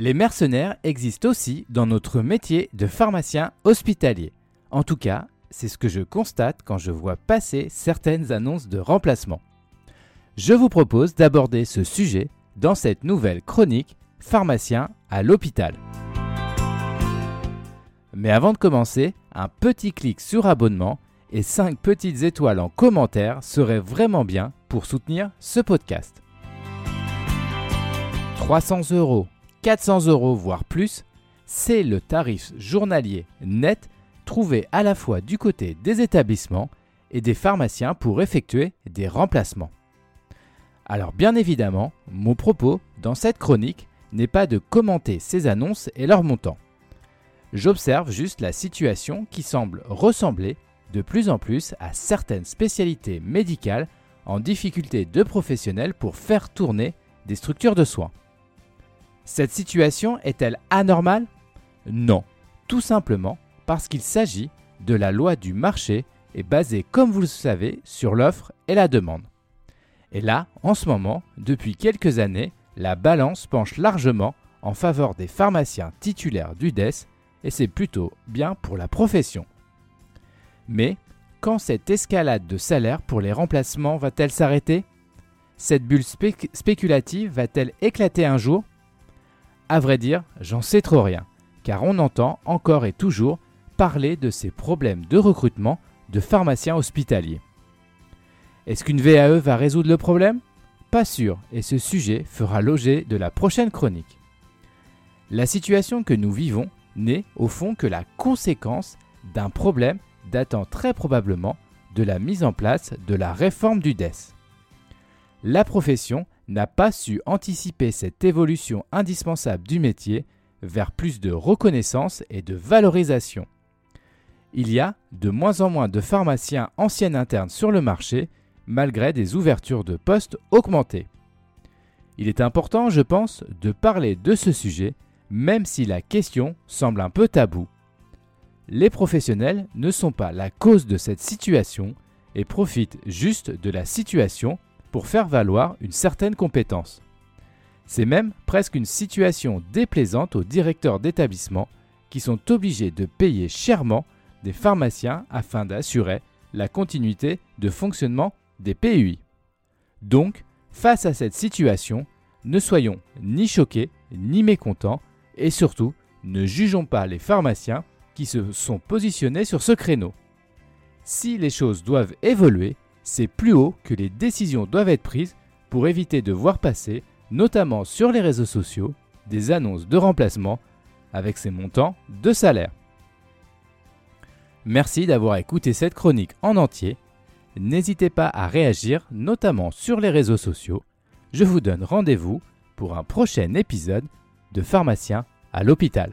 Les mercenaires existent aussi dans notre métier de pharmacien hospitalier. En tout cas, c'est ce que je constate quand je vois passer certaines annonces de remplacement. Je vous propose d'aborder ce sujet dans cette nouvelle chronique Pharmacien à l'hôpital. Mais avant de commencer, un petit clic sur abonnement et 5 petites étoiles en commentaire seraient vraiment bien pour soutenir ce podcast. 300 euros, 400 euros, voire plus, c'est le tarif journalier net trouvé à la fois du côté des établissements et des pharmaciens pour effectuer des remplacements. Alors bien évidemment, mon propos dans cette chronique n'est pas de commenter ces annonces et leurs montants. J'observe juste la situation qui semble ressembler de plus en plus à certaines spécialités médicales en difficulté de professionnels pour faire tourner des structures de soins. Cette situation est-elle anormale? Non, tout simplement parce qu'il s'agit de la loi du marché et basée, comme vous le savez, sur l'offre et la demande. Et là, en ce moment, depuis quelques années, la balance penche largement en faveur des pharmaciens titulaires du DES et c'est plutôt bien pour la profession. Mais quand cette escalade de salaire pour les remplacements va-t-elle s'arrêter? Cette bulle spéculative va-t-elle éclater un jour? À vrai dire, j'en sais trop rien, car on entend encore et toujours parler de ces problèmes de recrutement de pharmaciens hospitaliers. Est-ce qu'une VAE va résoudre le problème? Pas sûr, et ce sujet fera l'objet de la prochaine chronique. La situation que nous vivons n'est au fond que la conséquence d'un problème datant très probablement de la mise en place de la réforme du DES. La profession n'a pas su anticiper cette évolution indispensable du métier vers plus de reconnaissance et de valorisation. Il y a de moins en moins de pharmaciens anciens internes sur le marché, malgré des ouvertures de postes augmentées. Il est important, je pense, de parler de ce sujet, même si la question semble un peu taboue les professionnels ne sont pas la cause de cette situation et profitent juste de la situation pour faire valoir une certaine compétence. C'est même presque une situation déplaisante aux directeurs d'établissements qui sont obligés de payer chèrement des pharmaciens afin d'assurer la continuité de fonctionnement des PUI. Donc, face à cette situation, ne soyons ni choqués ni mécontents et surtout ne jugeons pas les pharmaciens qui se sont positionnés sur ce créneau. Si les choses doivent évoluer, c'est plus haut que les décisions doivent être prises pour éviter de voir passer, notamment sur les réseaux sociaux, des annonces de remplacement avec ces montants de salaire. Merci d'avoir écouté cette chronique en entier. N'hésitez pas à réagir, notamment sur les réseaux sociaux. Je vous donne rendez-vous pour un prochain épisode de Pharmacien à l'hôpital.